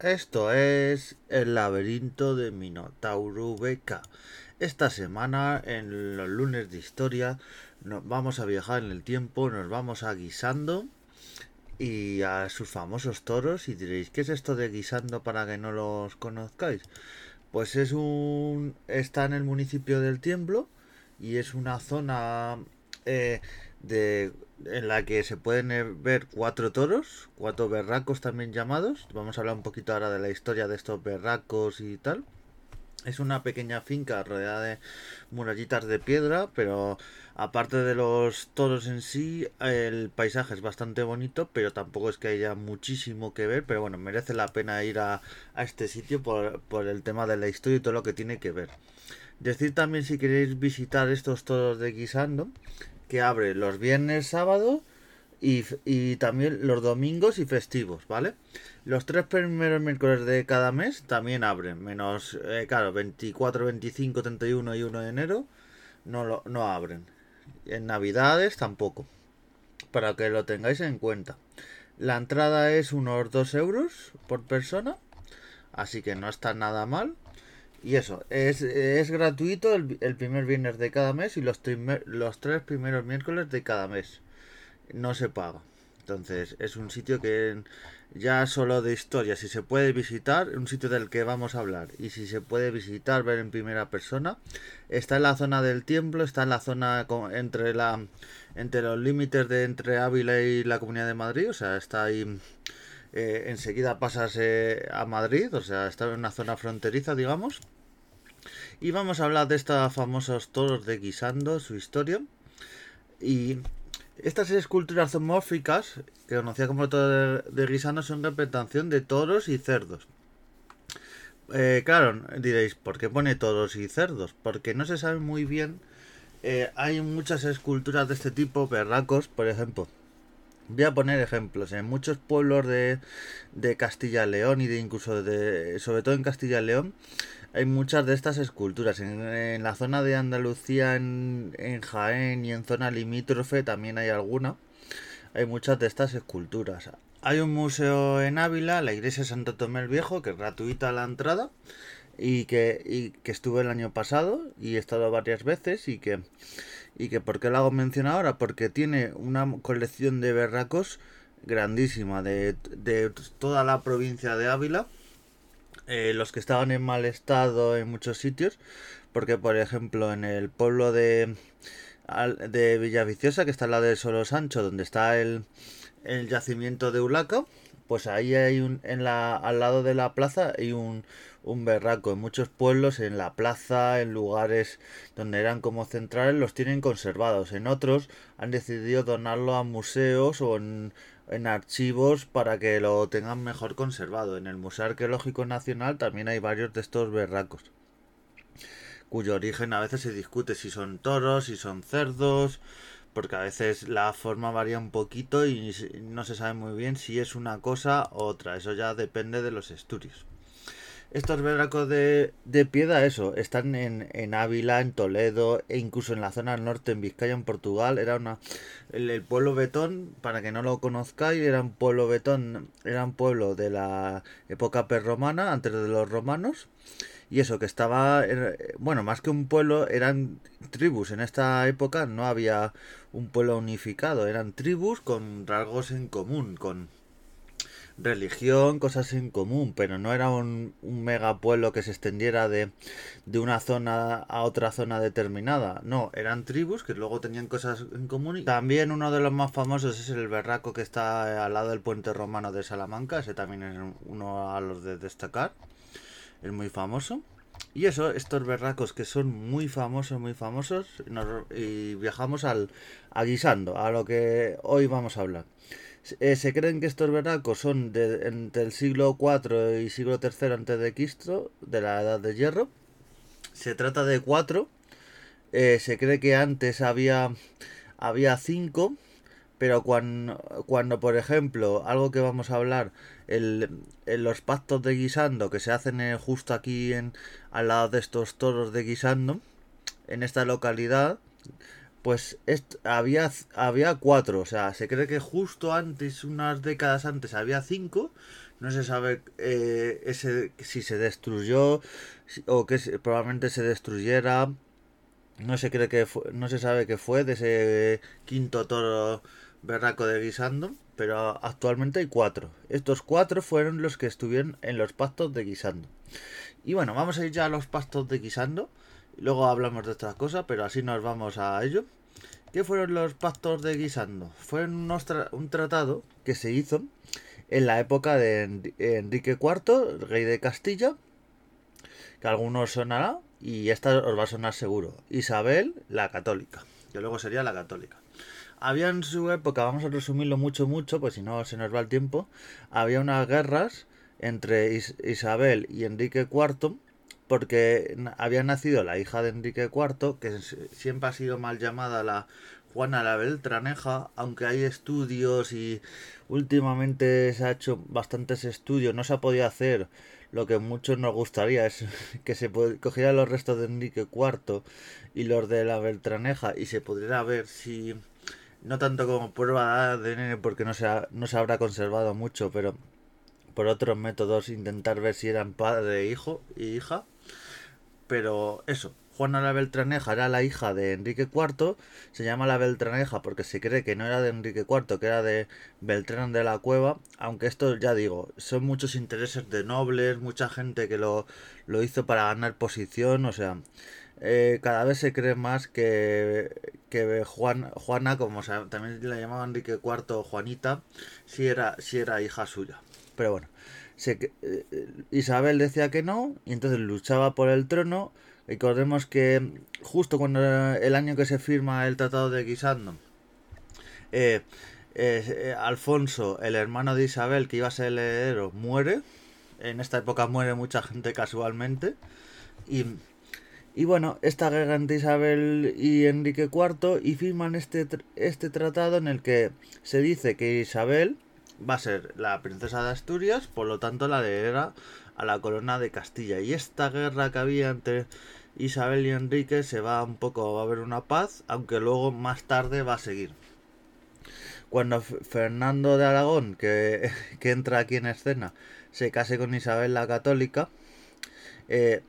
Esto es el laberinto de Minotauro Beca. Esta semana, en los lunes de historia, nos vamos a viajar en el tiempo, nos vamos a guisando y a sus famosos toros. Y diréis, ¿qué es esto de guisando para que no los conozcáis? Pues es un. está en el municipio del Tiemblo y es una zona eh, de en la que se pueden ver cuatro toros, cuatro berracos también llamados. Vamos a hablar un poquito ahora de la historia de estos berracos y tal. Es una pequeña finca rodeada de murallitas de piedra, pero aparte de los toros en sí, el paisaje es bastante bonito, pero tampoco es que haya muchísimo que ver, pero bueno, merece la pena ir a, a este sitio por, por el tema de la historia y todo lo que tiene que ver. Decir también si queréis visitar estos toros de Guisando, que abre los viernes, sábados y, también los domingos y festivos, ¿vale? Los tres primeros miércoles de cada mes también abren, menos, eh, claro, 24, 25, 31 y 1 de enero no, lo, no abren. En Navidades tampoco, para que lo tengáis en cuenta. La entrada es unos 2 euros por persona, así que no está nada mal. Y eso, es, es gratuito el, el, primer viernes de cada mes y los, los tres primeros miércoles de cada mes. No se paga. Entonces, es un sitio que ya solo de historia, si se puede visitar, un sitio del que vamos a hablar, y si se puede visitar, ver en primera persona, está en la zona del templo, está en la zona entre la entre los límites de entre Ávila y la Comunidad de Madrid, o sea, está ahí eh, enseguida pasas eh, a Madrid, o sea, está en una zona fronteriza, digamos. Y vamos a hablar de estos famosos toros de Guisando, su historia. Y estas esculturas zoomórficas, que conocía como toros de, Guisando, son representación de toros y cerdos. Eh, claro, diréis, ¿por qué pone toros y cerdos? Porque no se sabe muy bien. hay muchas esculturas de este tipo, berracos, por ejemplo Voy a poner ejemplos. En muchos pueblos de, de Castilla León y de incluso de, sobre todo en Castilla León, hay muchas de estas esculturas. En, la zona de Andalucía, en, en, Jaén y en zona limítrofe también hay alguna. Hay muchas de estas esculturas. Hay un museo en Ávila, la iglesia Santo Tomé el Viejo, que es gratuita la entrada y que, y que estuve el año pasado y he estado varias veces y que y que por qué lo hago mención ahora porque tiene una colección de berracos grandísima de, de toda la provincia de Ávila eh, los que estaban en mal estado en muchos sitios porque por ejemplo en el pueblo de de Villaviciosa que está en la de Solo Sancho donde está el, el yacimiento de Ulaca pues ahí hay un en la al lado de la plaza hay un un berraco. En muchos pueblos, en la plaza, en lugares donde eran como centrales, los tienen conservados. En otros han decidido donarlo a museos o en, archivos para que lo tengan mejor conservado. En el Museo Arqueológico Nacional también hay varios de estos berracos cuyo origen a veces se discute si son toros, si son cerdos, porque a veces la forma varía un poquito y no se sabe muy bien si es una cosa u otra. Eso ya depende de los estudios. Estos berracos de, de piedra, eso, están en, en, Ávila, en Toledo e incluso en la zona norte, en Vizcaya, en Portugal. Era una. El, pueblo Betón, para que no lo conozcáis, era un pueblo Betón, era un pueblo de la época perromana, antes de los romanos. Y eso, que estaba. Bueno, más que un pueblo, eran tribus. En esta época no había un pueblo unificado, eran tribus con rasgos en común, con religión, cosas en común, pero no era un, un megapueblo que se extendiera de, de, una zona a otra zona determinada. No, eran tribus que luego tenían cosas en común. Y también uno de los más famosos es el berraco que está al lado del puente romano de Salamanca. Ese también es uno a los de destacar. Es muy famoso. Y eso, estos berracos que son muy famosos, muy famosos, y viajamos al, a a lo que hoy vamos a hablar. Eh, se creen que estos berracos son de, entre el siglo IV y siglo III antes de Cristo, de la Edad de Hierro. Se trata de cuatro. Eh, se cree que antes había, había cinco, pero cuando, cuando, por ejemplo, algo que vamos a hablar, el, los pactos de guisando que se hacen eh, justo aquí en, al lado de estos toros de guisando, en esta localidad, pues había, había cuatro, o sea, se cree que justo antes, unas décadas antes, había cinco. No se sabe eh, ese, si se destruyó o que probablemente se destruyera. No se cree que no se sabe qué fue de ese quinto toro berraco de Guisando, pero actualmente hay cuatro. Estos cuatro fueron los que estuvieron en los pactos de Guisando. Y bueno, vamos a ir ya a los pactos de Guisando. Luego hablamos de otras cosas, pero así nos vamos a ello. ¿Qué fueron los pactos de Guisando? Fue un tratado que se hizo en la época de Enrique IV, rey de Castilla, que algunos sonará, y esta os va a sonar seguro. Isabel, la católica, que luego sería la católica. Había en su época, vamos a resumirlo mucho, mucho, pues si no se nos va el tiempo, había unas guerras entre Isabel y Enrique IV, porque había nacido la hija de Enrique IV, que siempre ha sido mal llamada la Juana la Beltraneja, aunque hay estudios y últimamente se ha hecho bastantes estudios, no se ha podido hacer lo que muchos nos gustaría, es que se cogiera los restos de Enrique IV y los de la Beltraneja y se pudiera ver si, no tanto como prueba de ADN porque no se, no se habrá conservado mucho, pero por otros métodos intentar ver si eran padre, hijo y hija. Pero eso, Juana la Beltraneja era la hija de Enrique IV, se llama la Beltraneja porque se cree que no era de Enrique IV, que era de Beltrán de la Cueva, aunque esto ya digo, son muchos intereses de nobles, mucha gente que lo, lo hizo para ganar posición, o sea, eh, cada vez se cree más que, que Juan, Juana, como también la llamaban Enrique IV Juanita, si era, si era hija suya. Pero bueno, se, eh, Isabel decía que no, y entonces luchaba por el trono, Recordemos que justo cuando el año que se firma el Tratado de Guisando, eh, eh, Alfonso, el hermano de Isabel, que iba a ser el heredero, muere. En esta época muere mucha gente casualmente. Y, y bueno, esta guerra entre Isabel y Enrique IV y firman este, este tratado en el que se dice que Isabel va a ser la princesa de Asturias, por lo tanto la heredera a la corona de Castilla. Y esta guerra que había entre Isabel y Enrique se va un poco, va a haber una paz, aunque luego más tarde va a seguir. Cuando Fernando de Aragón, que, entra aquí en escena, se case con Isabel la Católica, eh,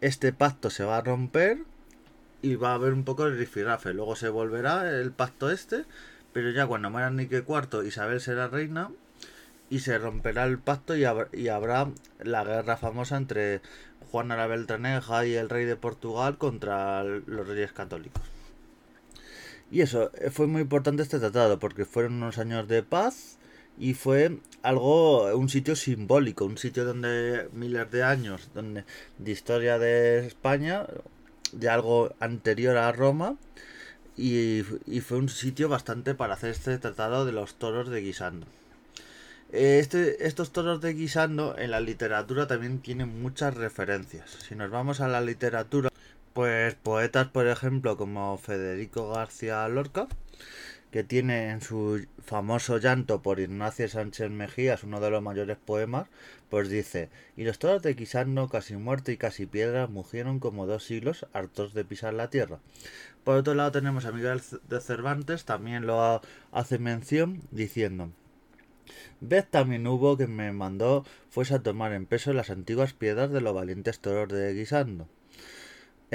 este pacto se va a romper y va a haber un poco de rifirrafe. Luego se volverá el pacto este, pero ya cuando muera Enrique IV, Isabel será reina y se romperá el pacto y, y habrá la guerra famosa entre Juana la Beltraneja y el rey de Portugal contra los reyes católicos. Y eso, eh, fue muy importante este tratado porque fueron unos años de paz y fue algo, un sitio simbólico, un sitio donde miles de años donde, de historia de España, de algo anterior a Roma, y, y fue un sitio bastante para hacer este tratado de los toros de Guisando. Este, estos toros de guisando en la literatura también tienen muchas referencias. Si nos vamos a la literatura, pues poetas, por ejemplo, como Federico García Lorca, que tiene en su famoso llanto por Ignacio Sánchez Mejías uno de los mayores poemas, pues dice, y los toros de Guisando, casi muerte y casi piedra, mugieron como dos siglos hartos de pisar la tierra. Por otro lado tenemos a Miguel de Cervantes, también lo hace mención diciendo, Vez también hubo que me mandó fuese a tomar en peso las antiguas piedras de los valientes toros de Guisando.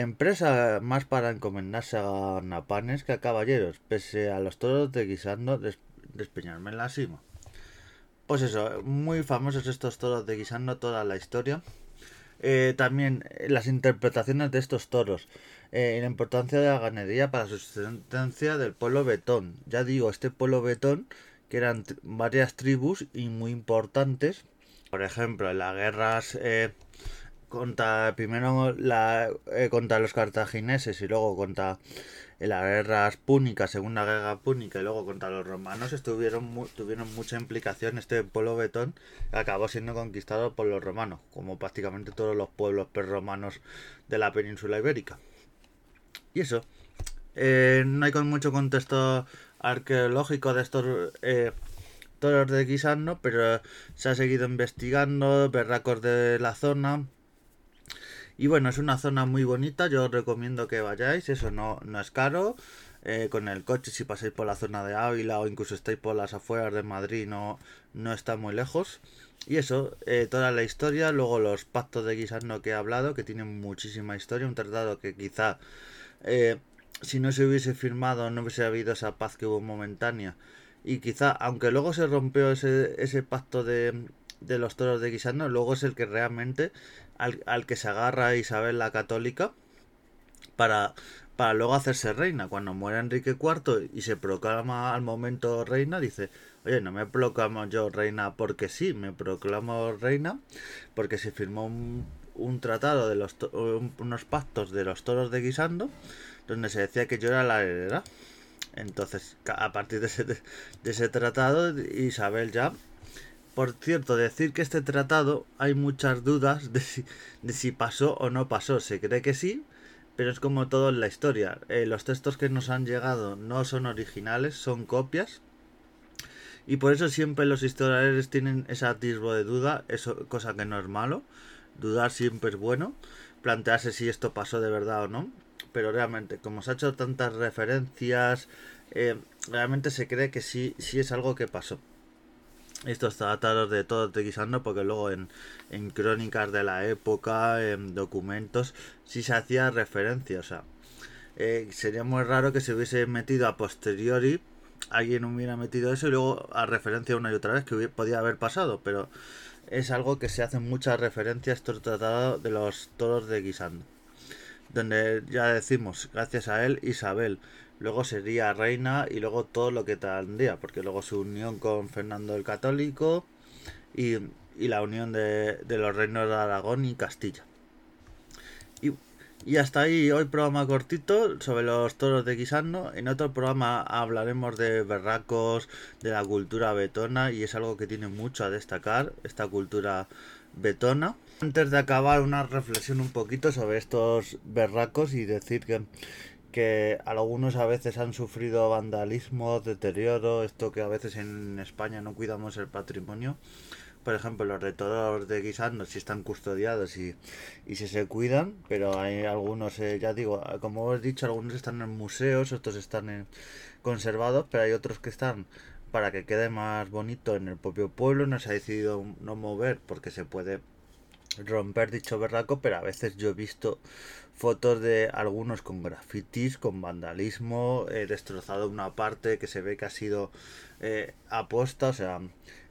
Empresa más para encomendarse a napanes que a caballeros, pese a los toros de Guisando despeñarme en la cima. Pues eso, muy famosos estos toros de Guisando, toda la historia. Eh, también eh, las interpretaciones de estos toros eh, la importancia de la ganadería para la subsistencia del pueblo betón. Ya digo, este pueblo betón que eran varias tribus y muy importantes. Por ejemplo, en las guerras contra primero la, eh, contra los cartagineses y luego contra las guerras púnicas, segunda guerra púnica y luego contra los romanos estuvieron tuvieron mucha implicación este pueblo betón acabó siendo conquistado por los romanos, como prácticamente todos los pueblos prerromanos de la península ibérica. Y eso, eh, no hay con mucho contexto arqueológico de estos eh, toros de Guisando, pero se ha seguido investigando, berracos de la zona. Y bueno, es una zona muy bonita, yo os recomiendo que vayáis, eso no, no es caro. eh, con el coche si pasáis por la zona de Ávila o incluso estáis por las afueras de Madrid no, no está muy lejos. Y eso, eh, toda la historia, luego los pactos de Guisano que he hablado, que tienen muchísima historia, un tratado que quizá eh, si no se hubiese firmado no hubiese habido esa paz que hubo momentánea. Y quizá, aunque luego se rompió ese, ese pacto de, de los toros de Guisano, luego es el que realmente al, al que se agarra Isabel la Católica para, para luego hacerse reina. Cuando muere Enrique IV y se proclama al momento reina, dice, oye, no me proclamo yo reina porque sí, me proclamo reina porque se firmó un, un tratado de los unos pactos de los toros de Guisando donde se decía que yo era la heredera. Entonces, a partir de ese, de ese tratado, Isabel ya por cierto, decir que este tratado hay muchas dudas de si, pasó o no pasó. Se cree que sí, pero es como todo en la historia. Eh, los textos que nos han llegado no son originales, son copias. Y por eso siempre los historiadores tienen ese atisbo de duda, eso, cosa que no es malo. Dudar siempre es bueno. Plantearse si esto pasó de verdad o no. Pero realmente, como se ha hecho tantas referencias, eh, realmente se cree que sí, sí es algo que pasó estos tratados de todo Guisando porque luego en, en, crónicas de la época, en documentos, sí se hacía referencia. O sea, eh, sería muy raro que se hubiese metido a posteriori, alguien hubiera metido eso y luego a referencia una y otra vez que hubiera, podía haber pasado, pero es algo que se hace mucha referencia a estos tratados de los toros de Guisando. Donde ya decimos, gracias a él, Isabel luego sería reina y luego todo lo que tendría, porque luego su unión con Fernando el Católico y, y la unión de, de, los reinos de Aragón y Castilla. Y, y, hasta ahí hoy programa cortito sobre los toros de Guisando. En otro programa hablaremos de berracos, de la cultura betona y es algo que tiene mucho a destacar, esta cultura betona. Antes de acabar, una reflexión un poquito sobre estos berracos y decir que que algunos a veces han sufrido vandalismo, deterioro, esto que a veces en España no cuidamos el patrimonio. Por ejemplo, los de de Guisando si están custodiados y, y si se cuidan, pero hay algunos, eh, ya digo, como os he dicho, algunos están en museos, otros están en, conservados, pero hay otros que están para que quede más bonito en el propio pueblo. No se ha decidido no mover porque se puede romper dicho berraco, pero a veces yo he visto fotos de algunos con grafitis, con vandalismo, eh, destrozado una parte que se ve que ha sido eh, aposta, o sea,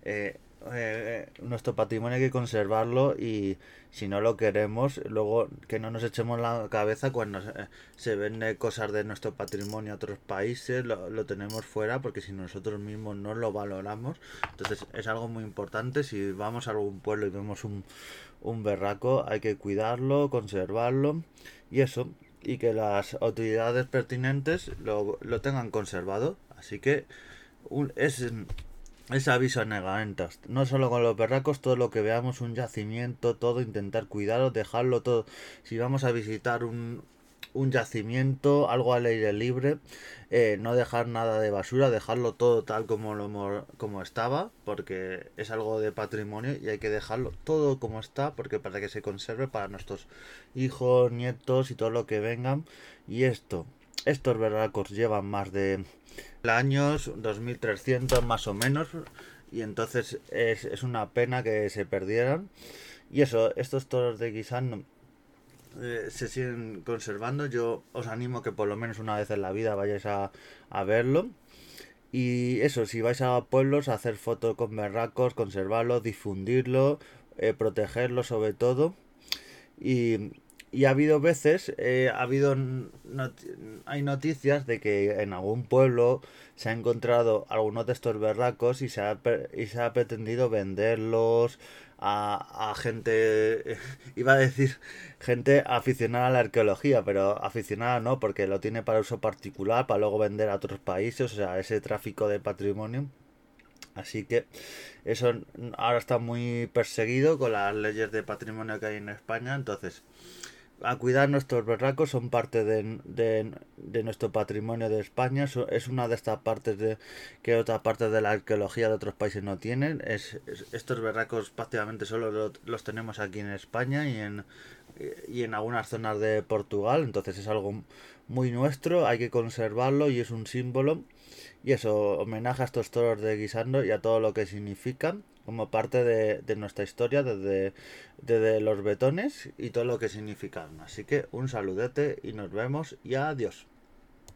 eh, eh, nuestro patrimonio hay que conservarlo y si no lo queremos, luego que no nos echemos la cabeza cuando se vende cosas de nuestro patrimonio a otros países, lo, lo, tenemos fuera porque si nosotros mismos no lo valoramos, entonces es algo muy importante, si vamos a algún pueblo y vemos un, un berraco, hay que cuidarlo, conservarlo y eso, y que las autoridades pertinentes lo, lo tengan conservado. Así que un, es, es aviso a. No solo con los berracos, todo lo que veamos, un yacimiento, todo, intentar cuidarlo, dejarlo todo. Si vamos a visitar un, un yacimiento, algo al aire libre, eh, no dejar nada de basura, dejarlo todo tal como lo como estaba, porque es algo de patrimonio y hay que dejarlo todo como está, porque para que se conserve para nuestros hijos, nietos y todo lo que vengan. Y esto, estos berracos llevan más de años, 2300 más o menos, y entonces es, es una pena que se perdieran. Y eso, estos toros de Guisán eh, se siguen conservando. Yo os animo que por lo menos una vez en la vida vayáis a, a verlo. Y eso, si vais a pueblos a hacer fotos con berracos, conservarlo, difundirlo, eh, protegerlo sobre todo. Y, y ha habido veces, eh, ha habido hay noticias de que en algún pueblo se ha encontrado algunos de estos berracos y se ha, y se ha pretendido venderlos a, a gente, iba a decir gente aficionada a la arqueología, pero aficionada no, porque lo tiene para uso particular, para luego vender a otros países, o sea, ese tráfico de patrimonio. Así que eso ahora está muy perseguido con las leyes de patrimonio que hay en España, entonces a cuidar nuestros berracos son parte de, de, de, nuestro patrimonio de España es una de estas partes de que otra parte de la arqueología de otros países no tienen es, es estos berracos prácticamente solo lo, los tenemos aquí en España y en y en algunas zonas de Portugal entonces es algo muy nuestro, hay que conservarlo y es un símbolo. Y eso, homenaje a estos toros de Guisando y a todo lo que significan como parte de, de nuestra historia desde, desde los betones y todo lo que significan. Así que un saludete y nos vemos y adiós.